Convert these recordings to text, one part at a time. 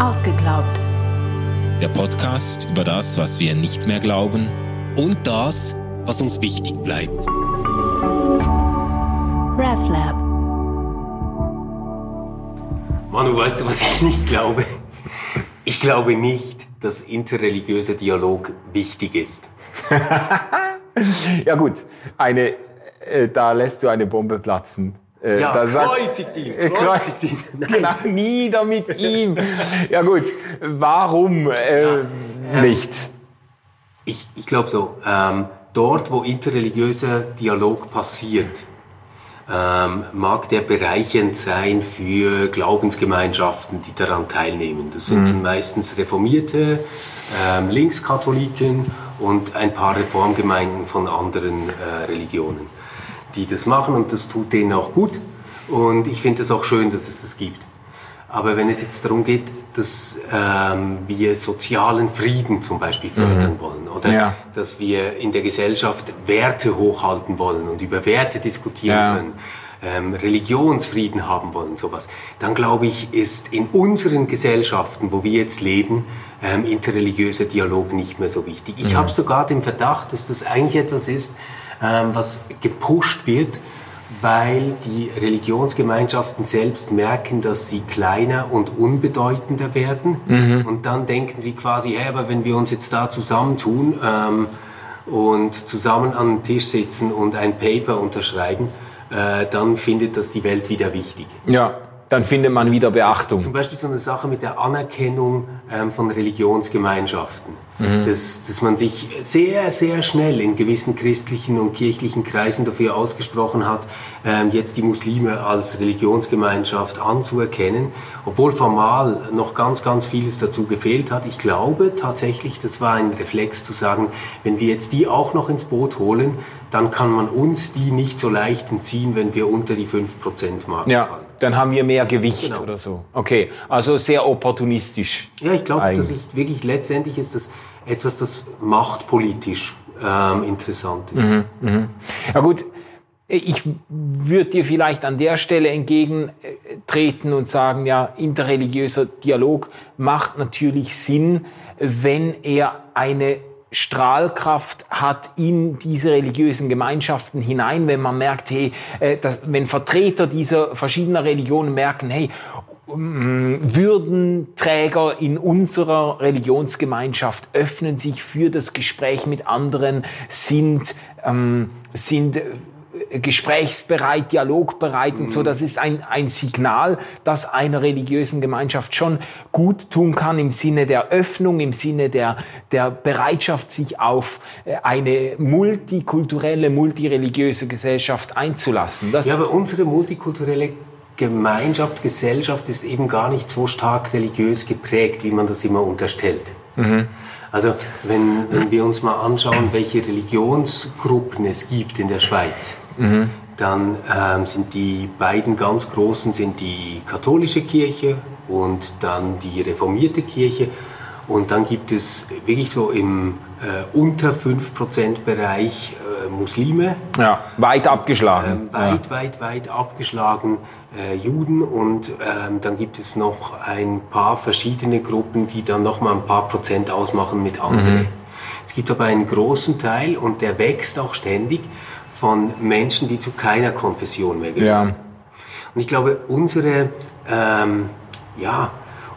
Ausgeglaubt. Der Podcast über das, was wir nicht mehr glauben und das, was uns wichtig bleibt. RefLab. Manu, weißt du, was ich nicht glaube? Ich glaube nicht, dass interreligiöser Dialog wichtig ist. ja gut, eine, äh, da lässt du eine Bombe platzen. Äh, ja, kreuzigt ihn, äh, kreuzigt ihn. Genau, nieder mit ihm. Ja gut, warum äh, ja, ähm, nicht? Ich, ich glaube so, ähm, dort, wo interreligiöser Dialog passiert, ähm, mag der bereichernd sein für Glaubensgemeinschaften, die daran teilnehmen. Das sind mhm. meistens Reformierte, ähm, Linkskatholiken und ein paar Reformgemeinden von anderen äh, Religionen, die das machen und das tut denen auch gut. Und ich finde es auch schön, dass es das gibt. Aber wenn es jetzt darum geht, dass ähm, wir sozialen Frieden zum Beispiel fördern mhm. wollen oder ja. dass wir in der Gesellschaft Werte hochhalten wollen und über Werte diskutieren ja. können, ähm, Religionsfrieden haben wollen, sowas, dann glaube ich, ist in unseren Gesellschaften, wo wir jetzt leben, ähm, interreligiöser Dialog nicht mehr so wichtig. Ich mhm. habe sogar den Verdacht, dass das eigentlich etwas ist, was gepusht wird, weil die Religionsgemeinschaften selbst merken, dass sie kleiner und unbedeutender werden. Mhm. Und dann denken sie quasi, hey, aber wenn wir uns jetzt da zusammentun ähm, und zusammen an den Tisch sitzen und ein Paper unterschreiben, äh, dann findet das die Welt wieder wichtig. Ja, dann findet man wieder Beachtung. zum Beispiel so eine Sache mit der Anerkennung ähm, von Religionsgemeinschaften. Mhm. Dass, dass man sich sehr, sehr schnell in gewissen christlichen und kirchlichen Kreisen dafür ausgesprochen hat, ähm, jetzt die Muslime als Religionsgemeinschaft anzuerkennen, obwohl formal noch ganz, ganz vieles dazu gefehlt hat. Ich glaube tatsächlich, das war ein Reflex zu sagen, wenn wir jetzt die auch noch ins Boot holen, dann kann man uns die nicht so leicht entziehen, wenn wir unter die 5%-Marke ja. fallen dann haben wir mehr Gewicht genau. oder so. Okay, also sehr opportunistisch. Ja, ich glaube, das ist wirklich letztendlich ist das etwas, das machtpolitisch ähm, interessant ist. Mhm, mh. Ja gut, ich würde dir vielleicht an der Stelle entgegentreten und sagen, ja, interreligiöser Dialog macht natürlich Sinn, wenn er eine Strahlkraft hat in diese religiösen Gemeinschaften hinein, wenn man merkt, hey, äh, dass, wenn Vertreter dieser verschiedener Religionen merken, hey, Würdenträger in unserer Religionsgemeinschaft öffnen sich für das Gespräch mit anderen, sind, ähm, sind gesprächsbereit, dialogbereit und so. Das ist ein, ein Signal, das einer religiösen Gemeinschaft schon gut tun kann im Sinne der Öffnung, im Sinne der, der Bereitschaft, sich auf äh, eine multikulturelle, multireligiöse Gesellschaft einzulassen. Das ja, aber unsere multikulturelle Gemeinschaft, Gesellschaft ist eben gar nicht so stark religiös geprägt, wie man das immer unterstellt. Mhm. Also wenn, wenn wir uns mal anschauen, welche Religionsgruppen es gibt in der Schweiz, mhm. dann ähm, sind die beiden ganz großen sind die katholische Kirche und dann die reformierte Kirche. Und dann gibt es wirklich so im äh, unter 5% Bereich Muslime. Ja, weit abgeschlagen. Ähm, weit, ja. weit, weit abgeschlagen äh, Juden. Und ähm, dann gibt es noch ein paar verschiedene Gruppen, die dann nochmal ein paar Prozent ausmachen mit anderen. Mhm. Es gibt aber einen großen Teil und der wächst auch ständig von Menschen, die zu keiner Konfession mehr gehören. Ja. Und ich glaube, unsere, ähm, ja,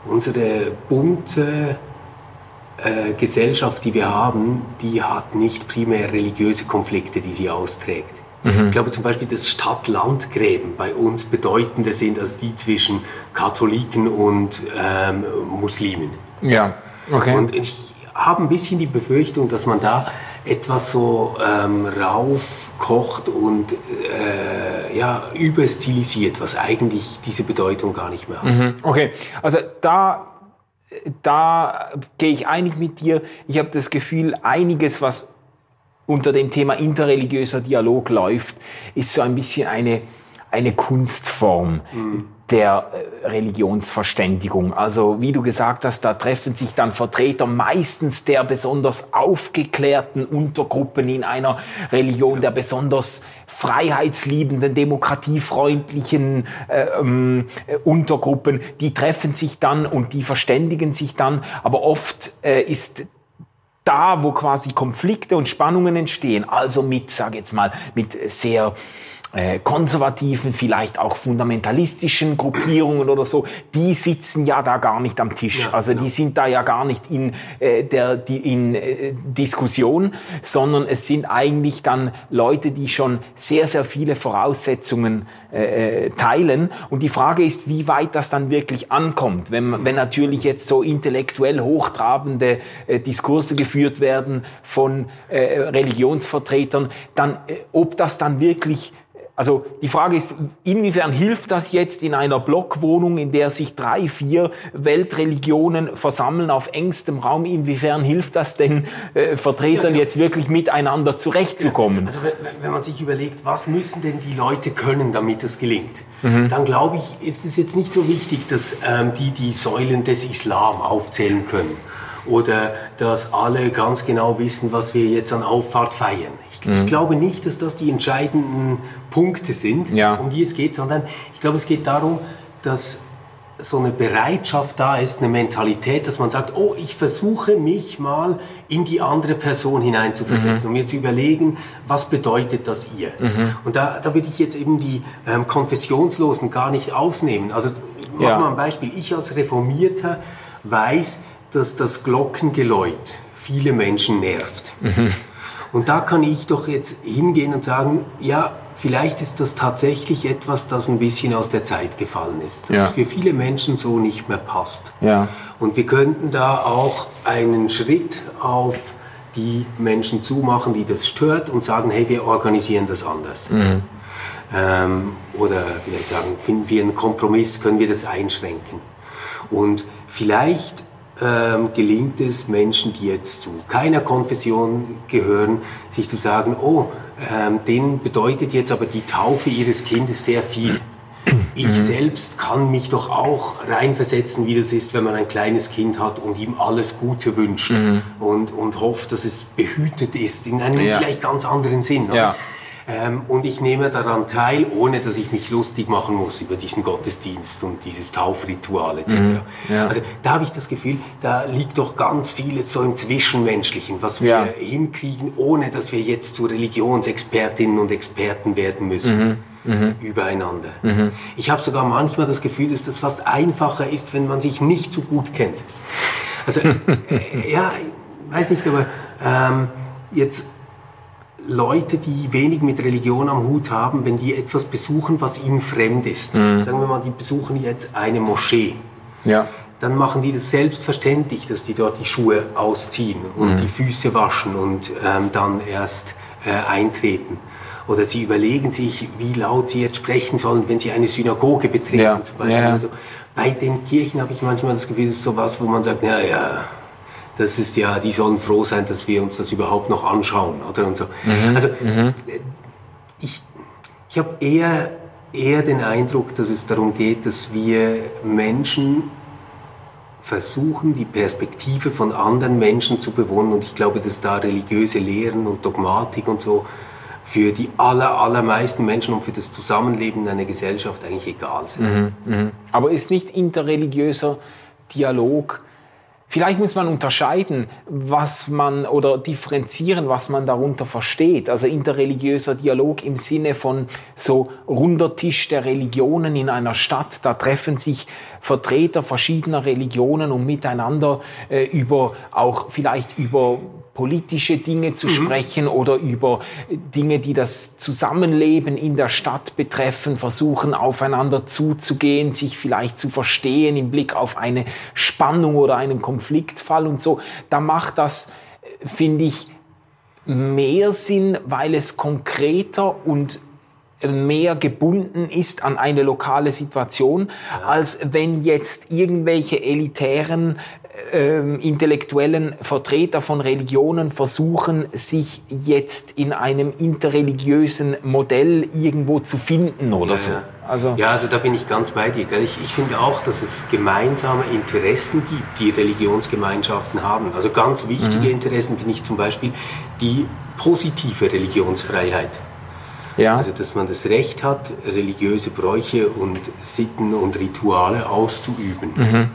unsere bunte äh, Gesellschaft, die wir haben, die hat nicht primär religiöse Konflikte, die sie austrägt. Mhm. Ich glaube zum Beispiel, dass Stadt-Land-Gräben bei uns bedeutender sind als die zwischen Katholiken und ähm, Muslimen. Ja, okay. Und ich habe ein bisschen die Befürchtung, dass man da etwas so ähm, raufkocht und äh, ja, überstilisiert, was eigentlich diese Bedeutung gar nicht mehr hat. Mhm. Okay, also da da gehe ich einig mit dir. Ich habe das Gefühl, einiges, was unter dem Thema interreligiöser Dialog läuft, ist so ein bisschen eine, eine Kunstform. Mhm. Der äh, Religionsverständigung. Also wie du gesagt hast, da treffen sich dann Vertreter meistens der besonders aufgeklärten Untergruppen in einer Religion, der besonders freiheitsliebenden, demokratiefreundlichen äh, ähm, äh, Untergruppen. Die treffen sich dann und die verständigen sich dann. Aber oft äh, ist da, wo quasi Konflikte und Spannungen entstehen, also mit, sage jetzt mal, mit sehr äh, konservativen, vielleicht auch fundamentalistischen Gruppierungen oder so, die sitzen ja da gar nicht am Tisch. Ja, also die sind da ja gar nicht in äh, der die, in äh, Diskussion, sondern es sind eigentlich dann Leute, die schon sehr sehr viele Voraussetzungen äh, äh, teilen. Und die Frage ist, wie weit das dann wirklich ankommt, wenn wenn natürlich jetzt so intellektuell hochtrabende äh, Diskurse geführt werden von äh, Religionsvertretern, dann äh, ob das dann wirklich also die Frage ist, inwiefern hilft das jetzt in einer Blockwohnung, in der sich drei, vier Weltreligionen versammeln auf engstem Raum, inwiefern hilft das den äh, Vertretern ja, ja. jetzt wirklich miteinander zurechtzukommen? Also wenn, wenn, man sich überlegt, was müssen denn die Leute können, damit es gelingt, mhm. dann glaube ich, ist es jetzt nicht so wichtig, dass ähm, die die Säulen des Islam aufzählen können oder dass alle ganz genau wissen, was wir jetzt an Auffahrt feiern. Ich, mhm. ich glaube nicht, dass das die entscheidenden Punkte sind, ja. um die es geht, sondern ich glaube, es geht darum, dass so eine Bereitschaft da ist, eine Mentalität, dass man sagt, oh, ich versuche mich mal in die andere Person hineinzuversetzen mhm. und mir zu überlegen, was bedeutet das ihr? Mhm. Und da, da würde ich jetzt eben die ähm, Konfessionslosen gar nicht ausnehmen. Also mach ja. mal ein Beispiel. Ich als Reformierter weiß, dass das Glockengeläut viele Menschen nervt. Mhm. Und da kann ich doch jetzt hingehen und sagen, ja, vielleicht ist das tatsächlich etwas, das ein bisschen aus der Zeit gefallen ist, das ja. für viele Menschen so nicht mehr passt. Ja. Und wir könnten da auch einen Schritt auf die Menschen zumachen, die das stört und sagen, hey, wir organisieren das anders. Mhm. Ähm, oder vielleicht sagen, finden wir einen Kompromiss, können wir das einschränken. Und vielleicht ähm, gelingt es Menschen, die jetzt zu keiner Konfession gehören, sich zu sagen, oh, ähm, denen bedeutet jetzt aber die Taufe ihres Kindes sehr viel. Ich mhm. selbst kann mich doch auch reinversetzen, wie das ist, wenn man ein kleines Kind hat und ihm alles Gute wünscht mhm. und, und hofft, dass es behütet ist, in einem ja. vielleicht ganz anderen Sinn. Ja. Ähm, und ich nehme daran teil, ohne dass ich mich lustig machen muss über diesen Gottesdienst und dieses Taufritual etc. Mhm, ja. Also da habe ich das Gefühl, da liegt doch ganz vieles so im Zwischenmenschlichen, was wir ja. hinkriegen, ohne dass wir jetzt zu Religionsexpertinnen und Experten werden müssen. Mhm. Mhm. übereinander. Mhm. Ich habe sogar manchmal das Gefühl, dass das fast einfacher ist, wenn man sich nicht so gut kennt. Also, äh, ja, weiß nicht, aber ähm, jetzt Leute, die wenig mit Religion am Hut haben, wenn die etwas besuchen, was ihnen fremd ist. Mhm. Sagen wir mal, die besuchen jetzt eine Moschee. Ja. Dann machen die das selbstverständlich, dass die dort die Schuhe ausziehen und mhm. die Füße waschen und ähm, dann erst äh, eintreten. Oder sie überlegen sich, wie laut sie jetzt sprechen sollen, wenn sie eine Synagoge betreten. Ja. Zum Beispiel. Ja. Also bei den Kirchen habe ich manchmal das Gefühl, das ist sowas, wo man sagt, ja, ja, das ist ja, die sollen froh sein, dass wir uns das überhaupt noch anschauen, oder? Und so. Mhm. Also, mhm. ich, ich habe eher, eher den Eindruck, dass es darum geht, dass wir Menschen versuchen, die Perspektive von anderen Menschen zu bewohnen. Und ich glaube, dass da religiöse Lehren und Dogmatik und so für die aller, allermeisten Menschen und für das Zusammenleben in einer Gesellschaft eigentlich egal sind. Mhm, mh. Aber ist nicht interreligiöser Dialog Vielleicht muss man unterscheiden, was man oder differenzieren, was man darunter versteht. Also interreligiöser Dialog im Sinne von so runder Tisch der Religionen in einer Stadt. Da treffen sich Vertreter verschiedener Religionen, um miteinander äh, über auch vielleicht über politische Dinge zu mhm. sprechen oder über Dinge, die das Zusammenleben in der Stadt betreffen, versuchen aufeinander zuzugehen, sich vielleicht zu verstehen im Blick auf eine Spannung oder einen Konfliktfall und so. Da macht das, finde ich, mehr Sinn, weil es konkreter und mehr gebunden ist an eine lokale Situation, als wenn jetzt irgendwelche elitären ähm, intellektuellen Vertreter von Religionen versuchen, sich jetzt in einem interreligiösen Modell irgendwo zu finden oder ja, so. Also, ja, also da bin ich ganz bei dir. Ich, ich finde auch, dass es gemeinsame Interessen gibt, die Religionsgemeinschaften haben. Also ganz wichtige mhm. Interessen finde ich zum Beispiel die positive Religionsfreiheit. Ja. Also dass man das Recht hat, religiöse Bräuche und Sitten und Rituale auszuüben. Mhm.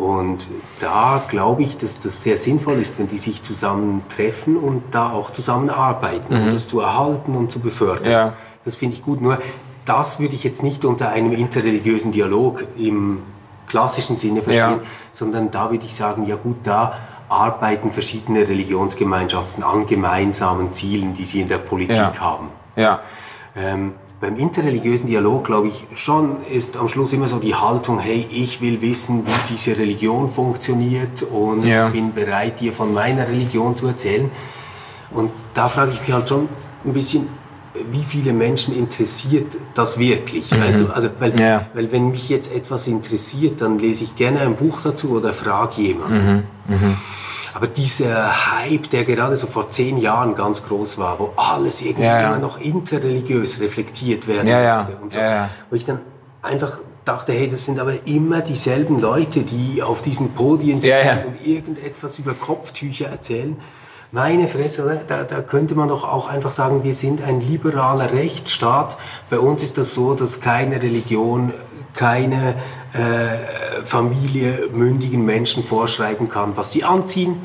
Und da glaube ich, dass das sehr sinnvoll ist, wenn die sich zusammen treffen und da auch zusammenarbeiten, mhm. um das zu erhalten und zu befördern. Ja. Das finde ich gut. Nur das würde ich jetzt nicht unter einem interreligiösen Dialog im klassischen Sinne verstehen, ja. sondern da würde ich sagen, ja gut, da arbeiten verschiedene Religionsgemeinschaften an gemeinsamen Zielen, die sie in der Politik ja. haben. Ja. Ähm, beim interreligiösen Dialog, glaube ich, schon ist am Schluss immer so die Haltung, hey, ich will wissen, wie diese Religion funktioniert und ja. bin bereit, dir von meiner Religion zu erzählen. Und da frage ich mich halt schon ein bisschen, wie viele Menschen interessiert das wirklich? Mhm. Weißt du? also, weil, ja. weil wenn mich jetzt etwas interessiert, dann lese ich gerne ein Buch dazu oder frage jemanden. Mhm. Mhm. Aber dieser Hype, der gerade so vor zehn Jahren ganz groß war, wo alles irgendwie ja, ja. immer noch interreligiös reflektiert werden ja, musste. Und so, Wo ich dann einfach dachte, hey, das sind aber immer dieselben Leute, die auf diesen Podien sitzen und irgendetwas über Kopftücher erzählen. Meine Fresse? Da, da könnte man doch auch einfach sagen, wir sind ein liberaler Rechtsstaat. Bei uns ist das so, dass keine Religion, keine äh, Familie mündigen Menschen vorschreiben kann, was sie anziehen.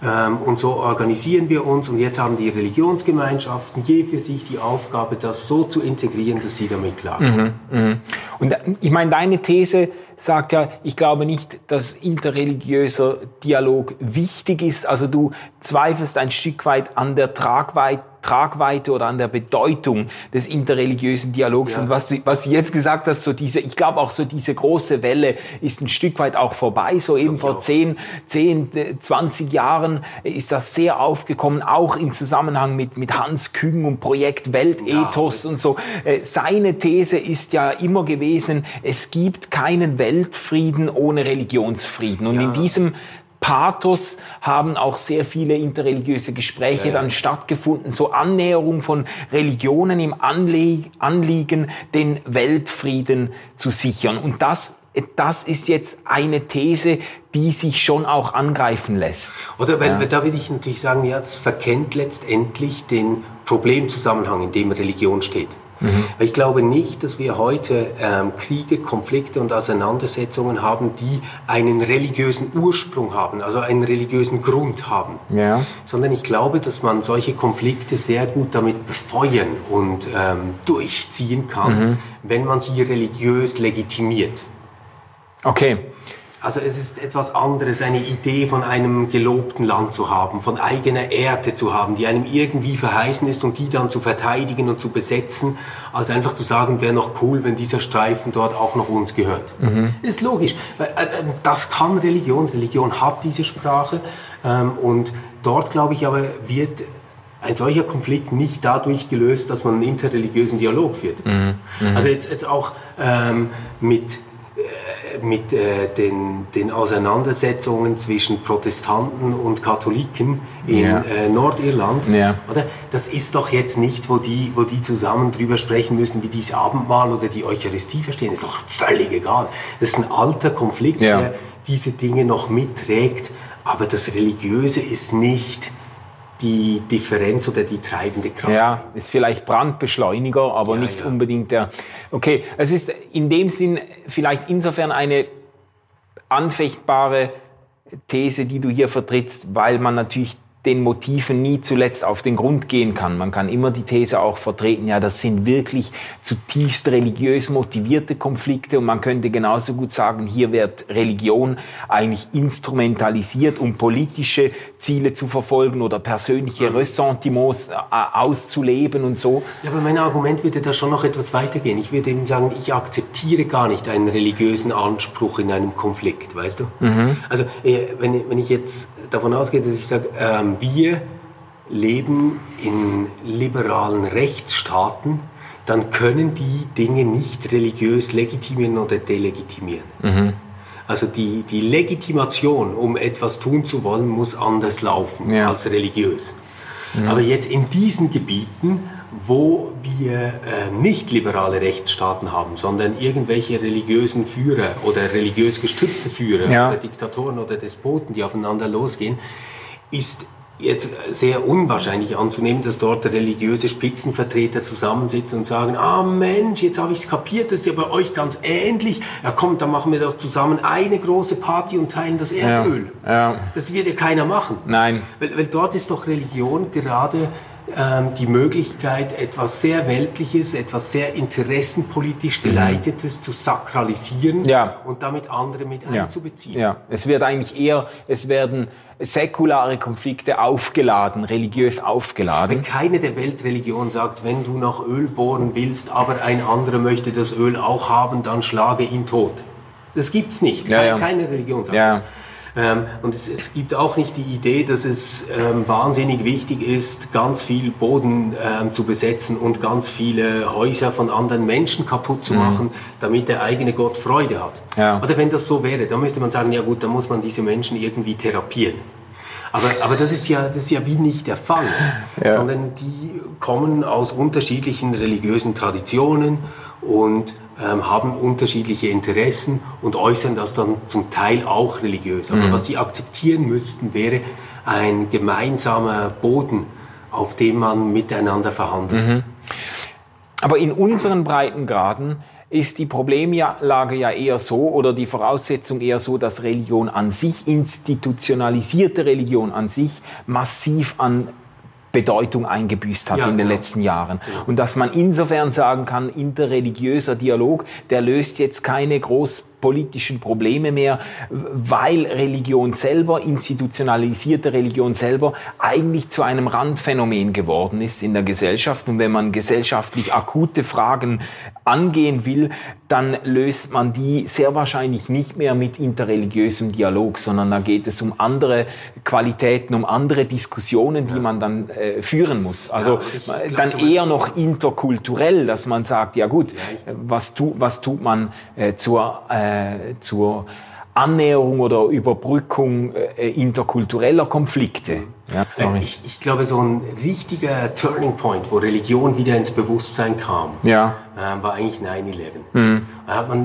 Ähm, und so organisieren wir uns. Und jetzt haben die Religionsgemeinschaften je für sich die Aufgabe, das so zu integrieren, dass sie damit klarkommen. Mhm, mh. Und äh, ich meine, deine These sagt ja, ich glaube nicht, dass interreligiöser Dialog wichtig ist. Also du zweifelst ein Stück weit an der Tragweite Tragweite oder an der Bedeutung des interreligiösen Dialogs. Ja. Und was, was du jetzt gesagt hast, so diese, ich glaube auch so diese große Welle ist ein Stück weit auch vorbei. So eben vor 10, 10, 20 Jahren ist das sehr aufgekommen, auch im Zusammenhang mit, mit Hans Küng und Projekt Weltethos ja. und so. Äh, seine These ist ja immer gewesen, es gibt keinen Weltfrieden ohne Religionsfrieden. Und ja. in diesem Pathos haben auch sehr viele interreligiöse Gespräche ja, dann stattgefunden, so Annäherung von Religionen im Anliegen, den Weltfrieden zu sichern. Und das, das ist jetzt eine These, die sich schon auch angreifen lässt. Oder weil, ja. da würde ich natürlich sagen, ja, das verkennt letztendlich den Problemzusammenhang, in dem Religion steht. Mhm. Ich glaube nicht, dass wir heute ähm, Kriege, Konflikte und Auseinandersetzungen haben, die einen religiösen Ursprung haben, also einen religiösen Grund haben. Ja. Sondern ich glaube, dass man solche Konflikte sehr gut damit befeuern und ähm, durchziehen kann, mhm. wenn man sie religiös legitimiert. Okay. Also es ist etwas anderes, eine Idee von einem gelobten Land zu haben, von eigener Erde zu haben, die einem irgendwie verheißen ist und die dann zu verteidigen und zu besetzen, als einfach zu sagen, wäre noch cool, wenn dieser Streifen dort auch noch uns gehört. Mhm. Ist logisch. Äh, äh, das kann Religion. Religion hat diese Sprache ähm, und dort, glaube ich, aber wird ein solcher Konflikt nicht dadurch gelöst, dass man einen interreligiösen Dialog führt. Mhm. Mhm. Also jetzt, jetzt auch ähm, mit mit äh, den, den Auseinandersetzungen zwischen Protestanten und Katholiken in ja. äh, Nordirland. Ja. Oder? Das ist doch jetzt nichts, wo die, wo die zusammen drüber sprechen müssen, wie dieses Abendmahl oder die Eucharistie verstehen. Das ist doch völlig egal. Das ist ein alter Konflikt, ja. der diese Dinge noch mitträgt. Aber das Religiöse ist nicht die Differenz oder die treibende Kraft. Ja, ist vielleicht Brandbeschleuniger, aber ja, nicht ja. unbedingt der. Okay, es ist in dem Sinn vielleicht insofern eine anfechtbare These, die du hier vertrittst, weil man natürlich den Motiven nie zuletzt auf den Grund gehen kann. Man kann immer die These auch vertreten, ja, das sind wirklich zutiefst religiös motivierte Konflikte und man könnte genauso gut sagen, hier wird Religion eigentlich instrumentalisiert, um politische Ziele zu verfolgen oder persönliche Ressentiments äh, auszuleben und so. Ja, aber mein Argument würde da schon noch etwas weitergehen. Ich würde eben sagen, ich akzeptiere gar nicht einen religiösen Anspruch in einem Konflikt, weißt du? Mhm. Also, äh, wenn, wenn ich jetzt davon ausgehe, dass ich sage, ähm, wir leben in liberalen Rechtsstaaten, dann können die Dinge nicht religiös legitimieren oder delegitimieren. Mhm. Also die, die Legitimation, um etwas tun zu wollen, muss anders laufen Ja. als religiös. Aber jetzt in diesen Gebieten, wo wir äh, nicht liberale Rechtsstaaten haben, sondern irgendwelche religiösen Führer oder religiös gestützte Führer Ja. oder Diktatoren oder Despoten, die aufeinander losgehen, ist jetzt sehr unwahrscheinlich anzunehmen, dass dort religiöse Spitzenvertreter zusammensitzen und sagen, ah Mensch, jetzt habe ich es kapiert, das ist ja bei euch ganz ähnlich. Ja komm, dann machen wir doch zusammen eine große Party und teilen das Ja. Erdöl. Ja. Das wird ja keiner machen. Nein. Weil, weil dort ist doch Religion gerade ähm, die Möglichkeit, etwas sehr Weltliches, etwas sehr interessenpolitisch geleitetes zu sakralisieren Mhm. Ja. und damit andere mit Ja. einzubeziehen. Ja, es wird eigentlich eher, es werden säkulare Konflikte aufgeladen, religiös aufgeladen. Wenn keine der Weltreligionen sagt, wenn du nach Öl bohren willst, aber ein anderer möchte das Öl auch haben, dann schlage ihn tot. Das gibt's nicht. Ja, Keine, ja. keine Religion sagt Ja. das. Ähm, und es, es gibt auch nicht die Idee, dass es ähm, wahnsinnig wichtig ist, ganz viel Boden ähm, zu besetzen und ganz viele Häuser von anderen Menschen kaputt zu machen, damit der eigene Gott Freude hat. Mhm. Ja. Oder wenn das so wäre, dann müsste man sagen, ja gut, dann muss man diese Menschen irgendwie therapieren. Aber, aber das, ist ja, das ist ja wie nicht der Fall, sondern die kommen aus unterschiedlichen religiösen Traditionen und haben unterschiedliche Interessen und äußern das dann zum Teil auch religiös. Aber was sie akzeptieren müssten, wäre ein gemeinsamer Boden, auf dem man miteinander verhandelt. Aber in unseren Breitengraden ist die Problemlage ja eher so oder die Voraussetzung eher so, dass Religion an sich, institutionalisierte Religion an sich, massiv an Bedeutung eingebüßt hat Ja, in den genau. letzten Jahren. Und dass man insofern sagen kann, interreligiöser Dialog, der löst jetzt keine großpolitischen Probleme mehr, weil Religion selber, institutionalisierte Religion selber, eigentlich zu einem Randphänomen geworden ist in der Gesellschaft. Und wenn man gesellschaftlich akute Fragen angehen will, dann löst man die sehr wahrscheinlich nicht mehr mit interreligiösem Dialog, sondern da geht es um andere Qualitäten, um andere Diskussionen, die man dann äh, führen muss. Also Ja, glaub, dann eher noch interkulturell, dass man sagt, ja gut, was, tu, was tut man äh, zur, äh, zur Annäherung oder Überbrückung äh, interkultureller Konflikte? Ja, sorry. Ich, ich glaube, so ein richtiger Turning Point, wo Religion wieder ins Bewusstsein kam, Ja, ähm, war eigentlich 9-11. Da hat man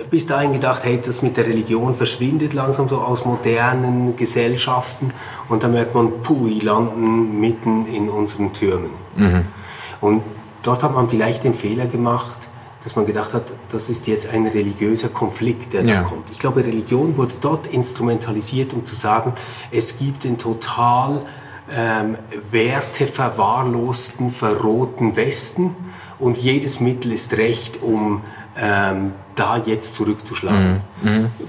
äh, bis dahin gedacht, hey, das mit der Religion verschwindet langsam so aus modernen Gesellschaften und dann merkt man, puh, die landen mitten in unseren Türmen. Und dort hat man vielleicht den Fehler gemacht, dass man gedacht hat, das ist jetzt ein religiöser Konflikt, der Ja. da kommt. Ich glaube, Religion wurde dort instrumentalisiert, um zu sagen, es gibt den total ähm, werteverwahrlosten, verrohten Westen und jedes Mittel ist recht, um ähm, da jetzt zurückzuschlagen.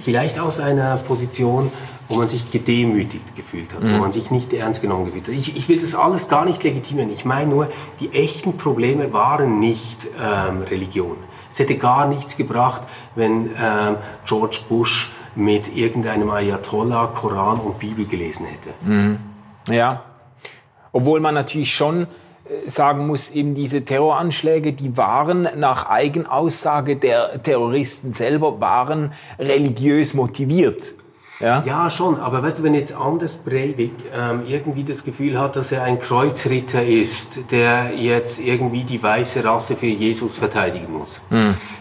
Vielleicht aus einer Position, wo man sich gedemütigt gefühlt hat, wo man sich nicht ernst genommen gefühlt hat. Ich, ich will das alles gar nicht legitimieren. Ich meine nur, die echten Probleme waren nicht ähm, Religion. Es hätte gar nichts gebracht, wenn ähm, George Bush mit irgendeinem Ayatollah Koran und Bibel gelesen hätte. Ja, obwohl man natürlich schon äh, sagen muss, eben diese Terroranschläge, die waren nach Eigenaussage der Terroristen selber, waren religiös motiviert. Ja, Ja, schon, aber weißt du, wenn jetzt Anders Breivik ähm, irgendwie das Gefühl hat, dass er ein Kreuzritter ist, der jetzt irgendwie die weiße Rasse für Jesus verteidigen muss,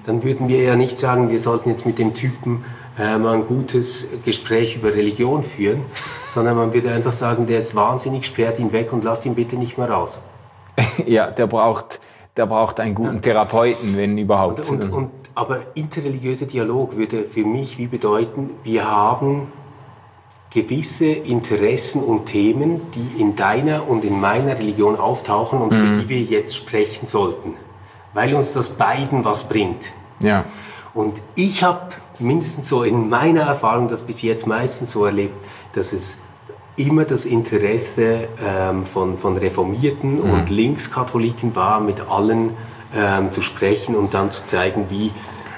dann würden wir ja nicht sagen, wir sollten jetzt mit dem Typen ähm, ein gutes Gespräch über Religion führen, sondern man würde einfach sagen, der ist wahnsinnig, sperrt ihn weg und lasst ihn bitte nicht mehr raus. ja der, braucht, der braucht einen guten Therapeuten, wenn überhaupt. Und, und, aber interreligiöser Dialog würde für mich wie bedeuten, wir haben gewisse Interessen und Themen, die in deiner und in meiner Religion auftauchen und über die wir jetzt sprechen sollten, weil uns das beiden was bringt. ja. Und ich habe mindestens so in meiner Erfahrung das bis jetzt meistens so erlebt, dass es immer das Interesse ähm, von, von Reformierten und Linkskatholiken war, mit allen ähm, zu sprechen und dann zu zeigen, wie,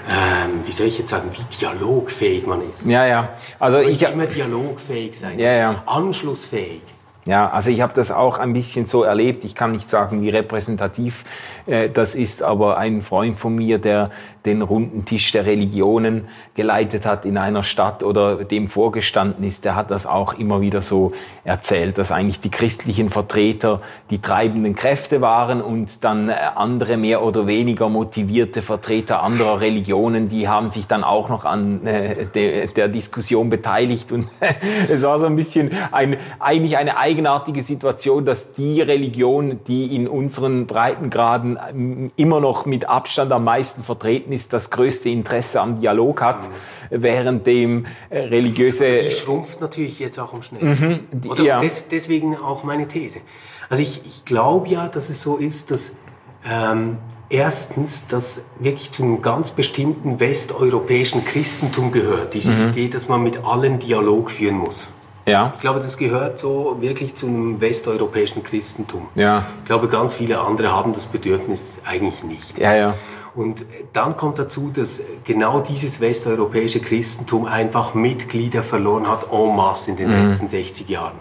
ähm, wie soll ich jetzt sagen, wie dialogfähig man ist. ja, ja. Also Ich ich, immer dialogfähig sein, Ja, ja. anschlussfähig. Ja, also ich habe das auch ein bisschen so erlebt. Ich kann nicht sagen, wie repräsentativ äh, das ist, aber ein Freund von mir, der, den runden Tisch der Religionen geleitet hat in einer Stadt oder dem vorgestanden ist, der hat das auch immer wieder so erzählt, dass eigentlich die christlichen Vertreter die treibenden Kräfte waren und dann äh, andere mehr oder weniger motivierte Vertreter anderer Religionen, die haben sich dann auch noch an äh, de, der Diskussion beteiligt. Und es war so ein bisschen ein, eigentlich eine eigenartige Situation, dass die Religion, die in unseren Breitengraden ähm, immer noch mit Abstand am meisten vertreten ist, das größte Interesse am Dialog hat, mhm. während dem äh, religiöse... Die schrumpft natürlich jetzt auch am schnellsten. Mhm, die, Oder ja. des, deswegen auch meine These. Also ich, ich glaube ja, dass es so ist, dass ähm, erstens, dass wirklich zu einem ganz bestimmten westeuropäischen Christentum gehört, diese mhm. Idee, dass man mit allen Dialog führen muss. Ja. Ich glaube, das gehört so wirklich zu einem westeuropäischen Christentum. Ja. Ich glaube, ganz viele andere haben das Bedürfnis eigentlich nicht. Ja, ja. Und dann kommt dazu, dass genau dieses westeuropäische Christentum einfach Mitglieder verloren hat en masse in den mhm. letzten 60 Jahren.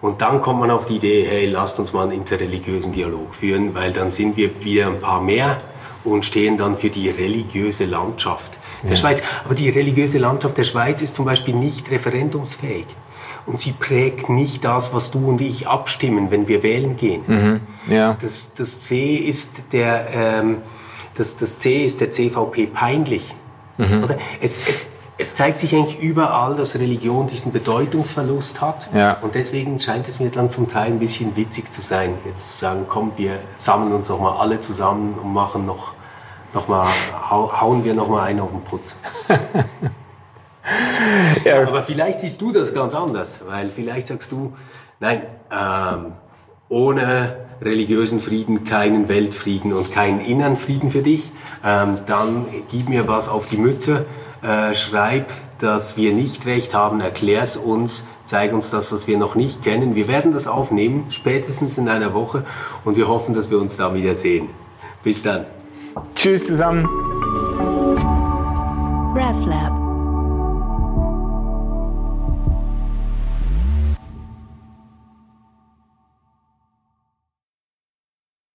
Und dann kommt man auf die Idee, hey, lasst uns mal einen interreligiösen Dialog führen, weil dann sind wir wieder ein paar mehr und stehen dann für die religiöse Landschaft der ja. Schweiz. Aber die religiöse Landschaft der Schweiz ist zum Beispiel nicht referendumsfähig und sie prägt nicht das, was du und ich abstimmen, wenn wir wählen gehen. Mhm. Ja. Das, das C ist der, ähm, das, das C ist der CVP peinlich. Mhm. Oder? Es, es, es zeigt sich eigentlich überall, dass Religion diesen Bedeutungsverlust hat. Ja. Und deswegen scheint es mir dann zum Teil ein bisschen witzig zu sein, jetzt zu sagen, komm, wir sammeln uns noch mal alle zusammen und machen noch, noch mal, hauen wir noch mal einen auf den Putz. ja. Aber vielleicht siehst du das ganz anders, weil vielleicht sagst du, nein, ähm, ohne religiösen Frieden keinen Weltfrieden und keinen inneren Frieden für dich. Ähm, dann gib mir was auf die Mütze, äh, schreib, dass wir nicht recht haben, erklär es uns, zeig uns das, was wir noch nicht kennen. Wir werden das aufnehmen, spätestens in einer Woche und wir hoffen, dass wir uns da wieder sehen. Bis dann. Tschüss zusammen. RefLab